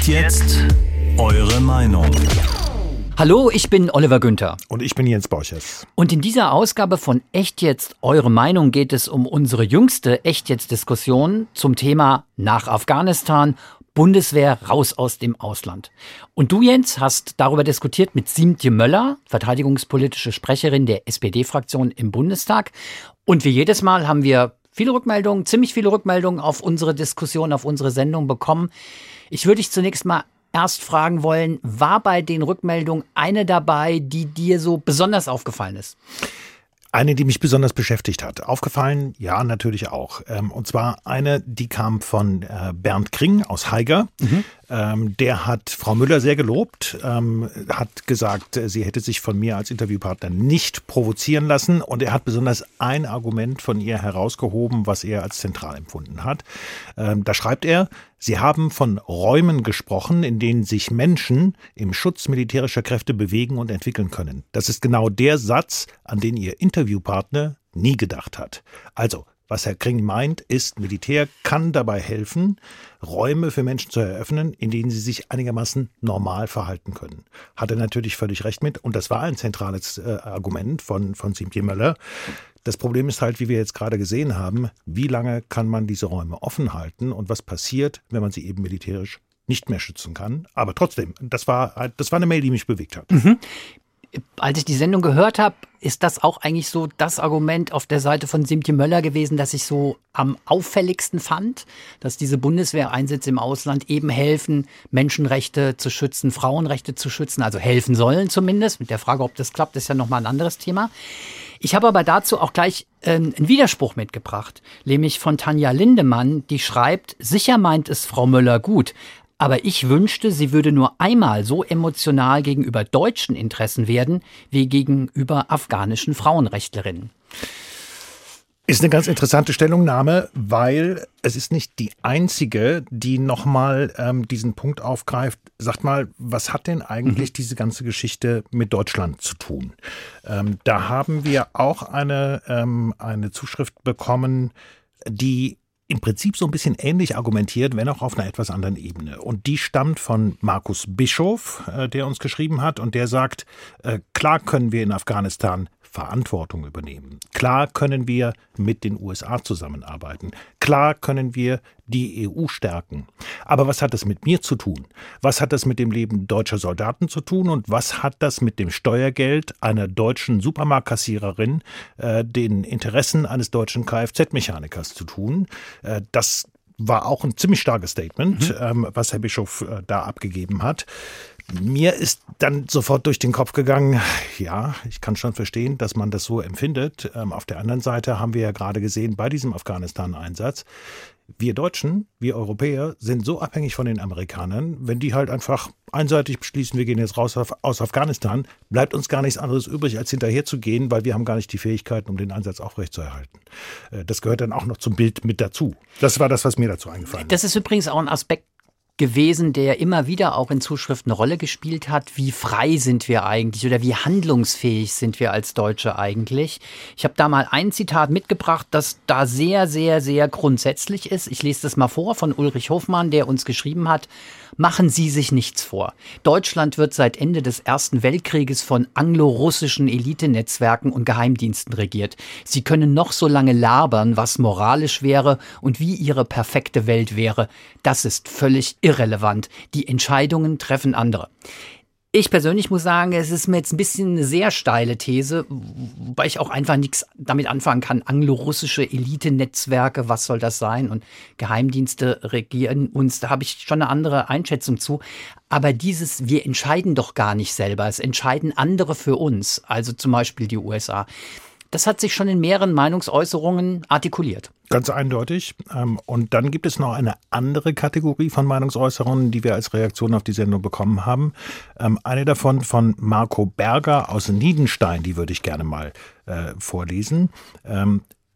Echt jetzt? Eure Meinung. Hallo, ich bin Oliver Günther. Und ich bin Jens Borchers. Und in dieser Ausgabe von Echt jetzt Eure Meinung geht es um unsere jüngste Echt jetzt Diskussion zum Thema nach Afghanistan, Bundeswehr raus aus dem Ausland. Und du, Jens, hast darüber diskutiert mit Siemtje Möller, verteidigungspolitische Sprecherin der SPD-Fraktion im Bundestag. Und wie jedes Mal haben wir viele Rückmeldungen, ziemlich viele Rückmeldungen auf unsere Diskussion, auf unsere Sendung bekommen. Ich würde dich zunächst mal erst fragen wollen, war bei den Rückmeldungen eine dabei, die dir so besonders aufgefallen ist? Eine, die mich besonders beschäftigt hat. Aufgefallen, ja, natürlich auch. Ähm, und zwar eine, die kam von äh, Bernd Kring aus Haiger. Mhm. Ähm, der hat Frau Müller sehr gelobt, ähm, hat gesagt, äh, sie hätte sich von mir als Interviewpartner nicht provozieren lassen. Und er hat besonders ein Argument von ihr herausgehoben, was er als zentral empfunden hat. Da schreibt er, Sie haben von Räumen gesprochen, in denen sich Menschen im Schutz militärischer Kräfte bewegen und entwickeln können. Das ist genau der Satz, an den Ihr Interviewpartner nie gedacht hat. Also, was Herr Kring meint, ist, Militär kann dabei helfen, Räume für Menschen zu eröffnen, in denen sie sich einigermaßen normal verhalten können. Hat er natürlich völlig recht mit. Und das war ein zentrales äh, Argument von, von Simtje Möller. Das Problem ist halt, wie wir jetzt gerade gesehen haben, wie lange kann man diese Räume offen halten und was passiert, wenn man sie eben militärisch nicht mehr schützen kann. Aber trotzdem, das war, das war eine Mail, die mich bewegt hat. Mhm als ich die Sendung gehört habe, ist das auch eigentlich so das Argument auf der Seite von Simtje Möller gewesen, das ich so am auffälligsten fand, dass diese Bundeswehreinsätze im Ausland eben helfen, Menschenrechte zu schützen, Frauenrechte zu schützen, also helfen sollen zumindest. Mit der Frage, ob das klappt, ist ja nochmal ein anderes Thema. Ich habe aber dazu auch gleich äh, einen Widerspruch mitgebracht, nämlich von Tanja Lindemann, die schreibt, sicher meint es Frau Möller gut, aber ich wünschte, sie würde nur einmal so emotional gegenüber deutschen Interessen werden wie gegenüber afghanischen Frauenrechtlerinnen. Ist eine ganz interessante Stellungnahme, weil es ist nicht die einzige, die nochmal ähm, diesen Punkt aufgreift. Sagt mal, was hat denn eigentlich mhm. diese ganze Geschichte mit Deutschland zu tun? Ähm, da haben wir auch eine, ähm, eine Zuschrift bekommen, die im Prinzip so ein bisschen ähnlich argumentiert, wenn auch auf einer etwas anderen Ebene. Und die stammt von Markus Bischof, äh, der uns geschrieben hat und der sagt, äh, klar können wir in Afghanistan Verantwortung übernehmen. Klar können wir mit den USA zusammenarbeiten. Klar können wir die EU stärken. Aber was hat das mit mir zu tun? Was hat das mit dem Leben deutscher Soldaten zu tun? Und was hat das mit dem Steuergeld einer deutschen Supermarktkassiererin, äh, den Interessen eines deutschen Kfz-Mechanikers zu tun? Äh, das war auch ein ziemlich starkes Statement, mhm. ähm, was Herr Bischof äh, da abgegeben hat. Mir ist dann sofort durch den Kopf gegangen, ja, ich kann schon verstehen, dass man das so empfindet. Ähm, auf der anderen Seite haben wir ja gerade gesehen bei diesem Afghanistan-Einsatz, wir Deutschen, wir Europäer sind so abhängig von den Amerikanern, wenn die halt einfach einseitig beschließen, wir gehen jetzt raus aus Afghanistan, bleibt uns gar nichts anderes übrig, als hinterher zu gehen, weil wir haben gar nicht die Fähigkeiten, um den Einsatz aufrechtzuerhalten. Äh, das gehört dann auch noch zum Bild mit dazu. Das war das, was mir dazu eingefallen ist. Das ist übrigens auch ein Aspekt, gewesen, der immer wieder auch in Zuschriften eine Rolle gespielt hat. Wie frei sind wir eigentlich oder wie handlungsfähig sind wir als Deutsche eigentlich? Ich habe da mal ein Zitat mitgebracht, das da sehr, sehr, sehr grundsätzlich ist. Ich lese das mal vor von Ulrich Hofmann, der uns geschrieben hat, Machen Sie sich nichts vor. Deutschland wird seit Ende des Ersten Weltkrieges von anglo-russischen Elitenetzwerken und Geheimdiensten regiert. Sie können noch so lange labern, was moralisch wäre und wie ihre perfekte Welt wäre. Das ist völlig irrelevant. Die Entscheidungen treffen andere. Ich persönlich muss sagen, es ist mir jetzt ein bisschen eine sehr steile These, wobei ich auch einfach nichts damit anfangen kann. Anglo-russische Elite-Netzwerke, was soll das sein? Und Geheimdienste regieren uns, da habe ich schon eine andere Einschätzung zu. Aber dieses, wir entscheiden doch gar nicht selber, es entscheiden andere für uns, also zum Beispiel die USA. Das hat sich schon in mehreren Meinungsäußerungen artikuliert. Ganz eindeutig. Ähm, und dann gibt es noch eine andere Kategorie von Meinungsäußerungen, die wir als Reaktion auf die Sendung bekommen haben. Ähm, eine davon von Marco Berger aus Niedenstein, die würde ich gerne mal äh, vorlesen.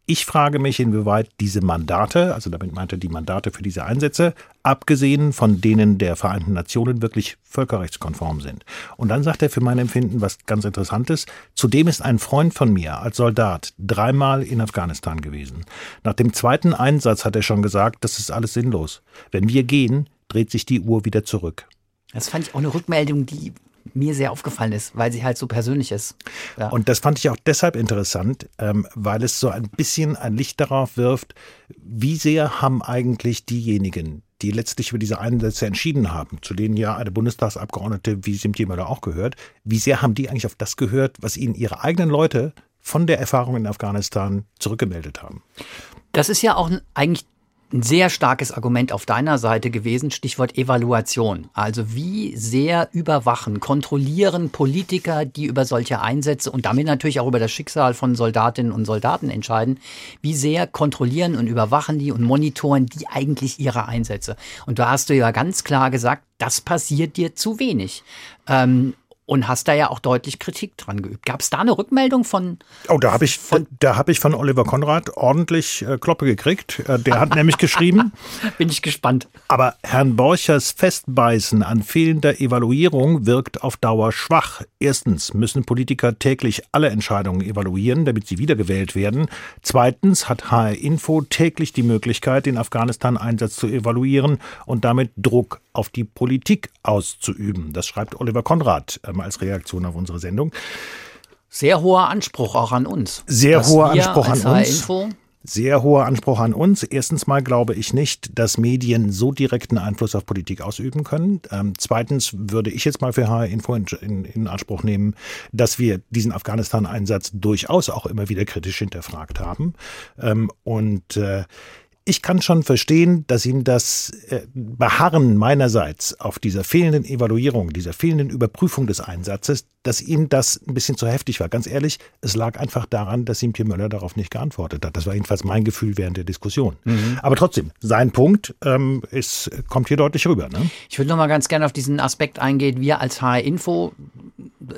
Ich frage mich, inwieweit diese Mandate, also damit meinte er die Mandate für diese Einsätze, abgesehen von denen der Vereinten Nationen wirklich völkerrechtskonform sind. Und dann sagt er für mein Empfinden was ganz Interessantes. Zudem ist ein Freund von mir als Soldat dreimal in Afghanistan gewesen. Nach dem zweiten Einsatz hat er schon gesagt, das ist alles sinnlos. Wenn wir gehen, dreht sich die Uhr wieder zurück. Das fand ich auch eine Rückmeldung, die mir sehr aufgefallen ist, weil sie halt so persönlich ist. Ja. Und das fand ich auch deshalb interessant, ähm, weil es so ein bisschen ein Licht darauf wirft, wie sehr haben eigentlich diejenigen, die letztlich über diese Einsätze entschieden haben, zu denen ja eine Bundestagsabgeordnete wie Simti Möller auch gehört, wie sehr haben die eigentlich auf das gehört, was ihnen ihre eigenen Leute von der Erfahrung in Afghanistan zurückgemeldet haben? Das ist ja auch eigentlich ein sehr starkes Argument auf deiner Seite gewesen, Stichwort Evaluation. Also wie sehr überwachen, kontrollieren Politiker, die über solche Einsätze und damit natürlich auch über das Schicksal von Soldatinnen und Soldaten entscheiden, wie sehr kontrollieren und überwachen die und monitoren die eigentlich ihre Einsätze. Und da hast du ja ganz klar gesagt, das passiert dir zu wenig. Ähm, und hast da ja auch deutlich Kritik dran geübt. Gab es da eine Rückmeldung von? Oh, da habe ich von, da habe ich von Oliver Konrad ordentlich äh, Kloppe gekriegt. Äh, der hat nämlich geschrieben. Bin ich gespannt. Aber Herrn Borchers Festbeißen an fehlender Evaluierung wirkt auf Dauer schwach. Erstens müssen Politiker täglich alle Entscheidungen evaluieren, damit sie wiedergewählt werden. Zweitens hat HR Info täglich die Möglichkeit, den Afghanistan-Einsatz zu evaluieren und damit Druck auf die Politik auszuüben. Das schreibt Oliver Konrad ähm, als Reaktion auf unsere Sendung. Sehr hoher Anspruch auch an uns. Sehr hoher Anspruch an uns. Info sehr hoher Anspruch an uns. Erstens mal glaube ich nicht, dass Medien so direkten Einfluss auf Politik ausüben können. Ähm, zweitens würde ich jetzt mal für HR Info in, in, in Anspruch nehmen, dass wir diesen Afghanistan-Einsatz durchaus auch immer wieder kritisch hinterfragt haben. Ähm, und äh, ich kann schon verstehen, dass ihm das äh, Beharren meinerseits auf dieser fehlenden Evaluierung, dieser fehlenden Überprüfung des Einsatzes, dass ihm das ein bisschen zu heftig war. Ganz ehrlich, es lag einfach daran, dass ihm Pierre Möller darauf nicht geantwortet hat. Das war jedenfalls mein Gefühl während der Diskussion. Mhm. Aber trotzdem, sein Punkt ähm, ist, kommt hier deutlich rüber. Ne? Ich würde noch mal ganz gerne auf diesen Aspekt eingehen. Wir als HR Info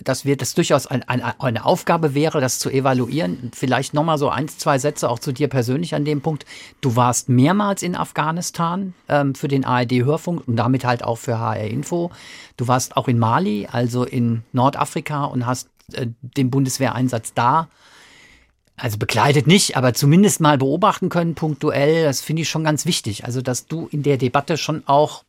dass wir das durchaus ein, ein, eine Aufgabe wäre, das zu evaluieren. Vielleicht nochmal so ein, zwei Sätze auch zu dir persönlich an dem Punkt. Du warst mehrmals in Afghanistan ähm, für den ARD-Hörfunk und damit halt auch für HR Info. Du warst auch in Mali, also in Nordafrika und hast äh, den Bundeswehreinsatz da also begleitet nicht, aber zumindest mal beobachten können, punktuell. Das finde ich schon ganz wichtig. Also, dass du in der Debatte schon auch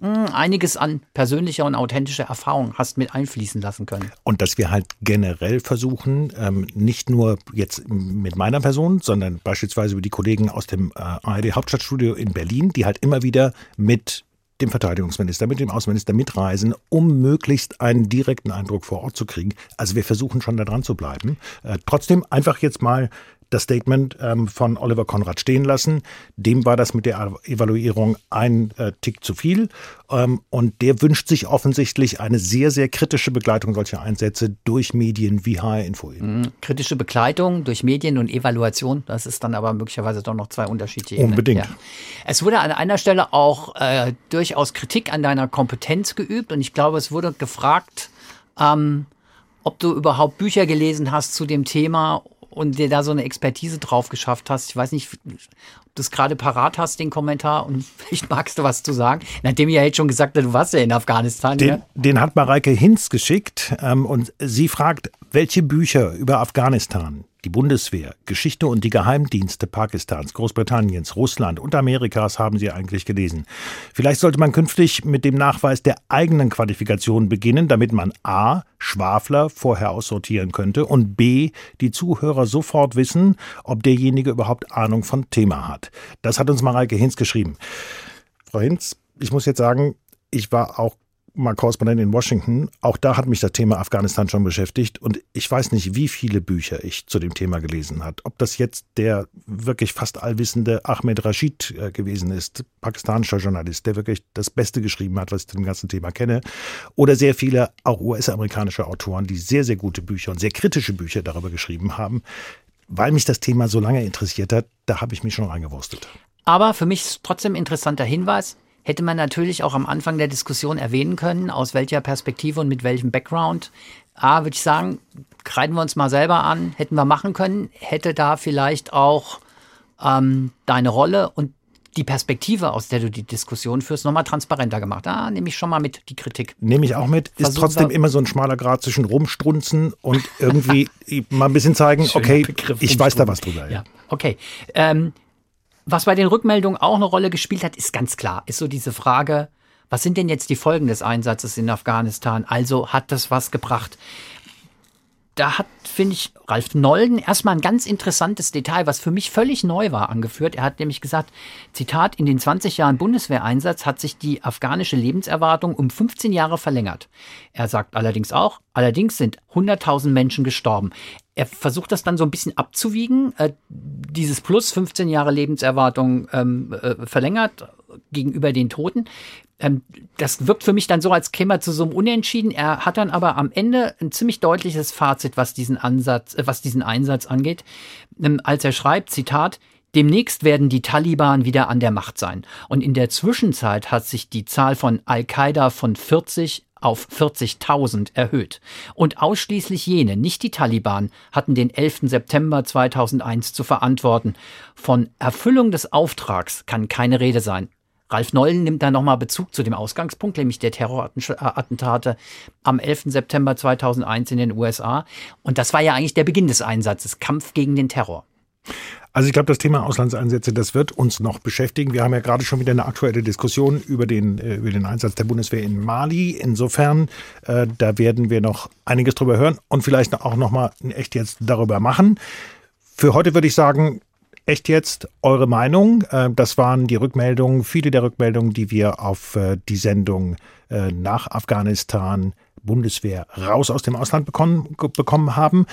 einiges an persönlicher und authentischer Erfahrung hast mit einfließen lassen können. Und dass wir halt generell versuchen, ähm, nicht nur jetzt mit meiner Person, sondern beispielsweise über die Kollegen aus dem äh, ARD Hauptstadtstudio in Berlin, die halt immer wieder mit dem Verteidigungsminister, mit dem Außenminister mitreisen, um möglichst einen direkten Eindruck vor Ort zu kriegen. Also wir versuchen schon da dran zu bleiben. Äh, trotzdem einfach jetzt mal das Statement ähm, von Oliver Konrad stehen lassen. Dem war das mit der Evaluierung ein äh, Tick zu viel. Ähm, und der wünscht sich offensichtlich eine sehr, sehr kritische Begleitung solcher Einsätze durch Medien wie HR Info. Mhm. Kritische Begleitung durch Medien und Evaluation, das ist dann aber möglicherweise doch noch zwei unterschiedliche Unbedingt. Ja. Es wurde an einer Stelle auch äh, durchaus Kritik an deiner Kompetenz geübt und ich glaube, es wurde gefragt, ähm, ob du überhaupt Bücher gelesen hast zu dem Thema und dir da so eine Expertise drauf geschafft hast. Ich weiß nicht, ob du es gerade parat hast, den Kommentar, und vielleicht magst du was zu sagen. Nachdem ihr ja jetzt schon gesagt habt, du warst ja in Afghanistan. Den, ja? den hat Mareike Hinz geschickt ähm, und sie fragt, welche Bücher über Afghanistan die Bundeswehr, Geschichte und die Geheimdienste Pakistans, Großbritanniens, Russland und Amerikas haben Sie eigentlich gelesen. Vielleicht sollte man künftig mit dem Nachweis der eigenen Qualifikation beginnen, damit man a. Schwafler vorher aussortieren könnte und b. die Zuhörer sofort wissen, ob derjenige überhaupt Ahnung von Thema hat. Das hat uns Mareike Hinz geschrieben. Frau Hinz, ich muss jetzt sagen, ich war auch mal Korrespondent in Washington. Auch da hat mich das Thema Afghanistan schon beschäftigt und ich weiß nicht, wie viele Bücher ich zu dem Thema gelesen habe. Ob das jetzt der wirklich fast allwissende Ahmed Rashid äh, gewesen ist, pakistanischer Journalist, der wirklich das Beste geschrieben hat, was ich zu dem ganzen Thema kenne, oder sehr viele auch US-amerikanische Autoren, die sehr, sehr gute Bücher und sehr kritische Bücher darüber geschrieben haben. Weil mich das Thema so lange interessiert hat, da habe ich mich schon reingewurstet. Aber für mich trotzdem interessanter Hinweis, hätte man natürlich auch am Anfang der Diskussion erwähnen können, aus welcher Perspektive und mit welchem Background. A, würde ich sagen, kreiden wir uns mal selber an, hätten wir machen können, hätte da vielleicht auch ähm, deine Rolle und die Perspektive, aus der du die Diskussion führst, nochmal transparenter gemacht. Da ah, nehme ich schon mal mit die Kritik. Nehme ich auch mit. Ist Versuchen trotzdem immer so ein schmaler Grad zwischen rumstrunzen und irgendwie mal ein bisschen zeigen, okay, Begriff, ich weiß da was drüber. Ja, ja. okay. Ähm, was bei den Rückmeldungen auch eine Rolle gespielt hat, ist ganz klar, ist so diese Frage, Was sind denn jetzt die Folgen des Einsatzes in Afghanistan? Also hat das was gebracht? da hat, finde ich, Ralf Nolden erstmal ein ganz interessantes Detail, was für mich völlig neu war, angeführt. Er hat nämlich gesagt, Zitat, in den 20 Jahren Bundeswehreinsatz hat sich die afghanische Lebenserwartung um 15 Jahre verlängert. Er sagt allerdings auch, allerdings sind 100.000 Menschen gestorben. Er versucht das dann so ein bisschen abzuwiegen, äh, dieses Plus 15 Jahre Lebenserwartung ähm, äh, verlängert gegenüber den Toten. Ähm, das wirkt für mich dann so, als käme er zu so einem Unentschieden. Er hat dann aber am Ende ein ziemlich deutliches Fazit, was diesen Ansatz, äh, was diesen Einsatz angeht, ähm, als er schreibt, Zitat, Demnächst werden die Taliban wieder an der Macht sein. Und in der Zwischenzeit hat sich die Zahl von Al-Qaida von 40 auf 40.000 erhöht. Und ausschließlich jene, nicht die Taliban, hatten den 11. September 2001 zu verantworten. Von Erfüllung des Auftrags kann keine Rede sein. Ralf Nollen nimmt da nochmal Bezug zu dem Ausgangspunkt, nämlich der Terrorattentate am 11. September 2001 in den USA. Und das war ja eigentlich der Beginn des Einsatzes, Kampf gegen den Terror. Also ich glaube, das Thema Auslandseinsätze, das wird uns noch beschäftigen. Wir haben ja gerade schon wieder eine aktuelle Diskussion über den, äh, über den Einsatz der Bundeswehr in Mali. Insofern, äh, da werden wir noch einiges drüber hören und vielleicht auch noch mal echt jetzt darüber machen. Für heute würde ich sagen, echt jetzt eure Meinung. Äh, das waren die Rückmeldungen, viele der Rückmeldungen, die wir auf äh, die Sendung nach Afghanistan Bundeswehr raus aus dem Ausland bekommen, bekommen haben.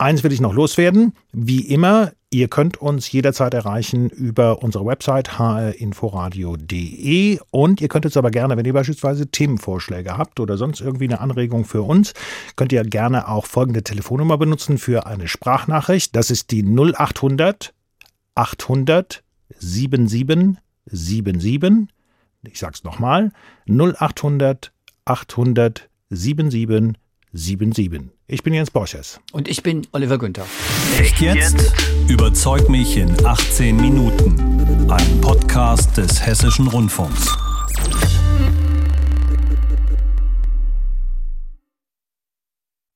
Eins will ich noch loswerden. Wie immer, ihr könnt uns jederzeit erreichen über unsere Website hrinforadio.de und ihr könnt jetzt aber gerne, wenn ihr beispielsweise Themenvorschläge habt oder sonst irgendwie eine Anregung für uns, könnt ihr gerne auch folgende Telefonnummer benutzen für eine Sprachnachricht. Das ist die 0800 800 77 77. Ich sag's nochmal. 0800 800 77 77. Ich bin Jens Borches. Und ich bin Oliver Günther. Echt jetzt? Überzeug mich in 18 Minuten. Ein Podcast des Hessischen Rundfunks.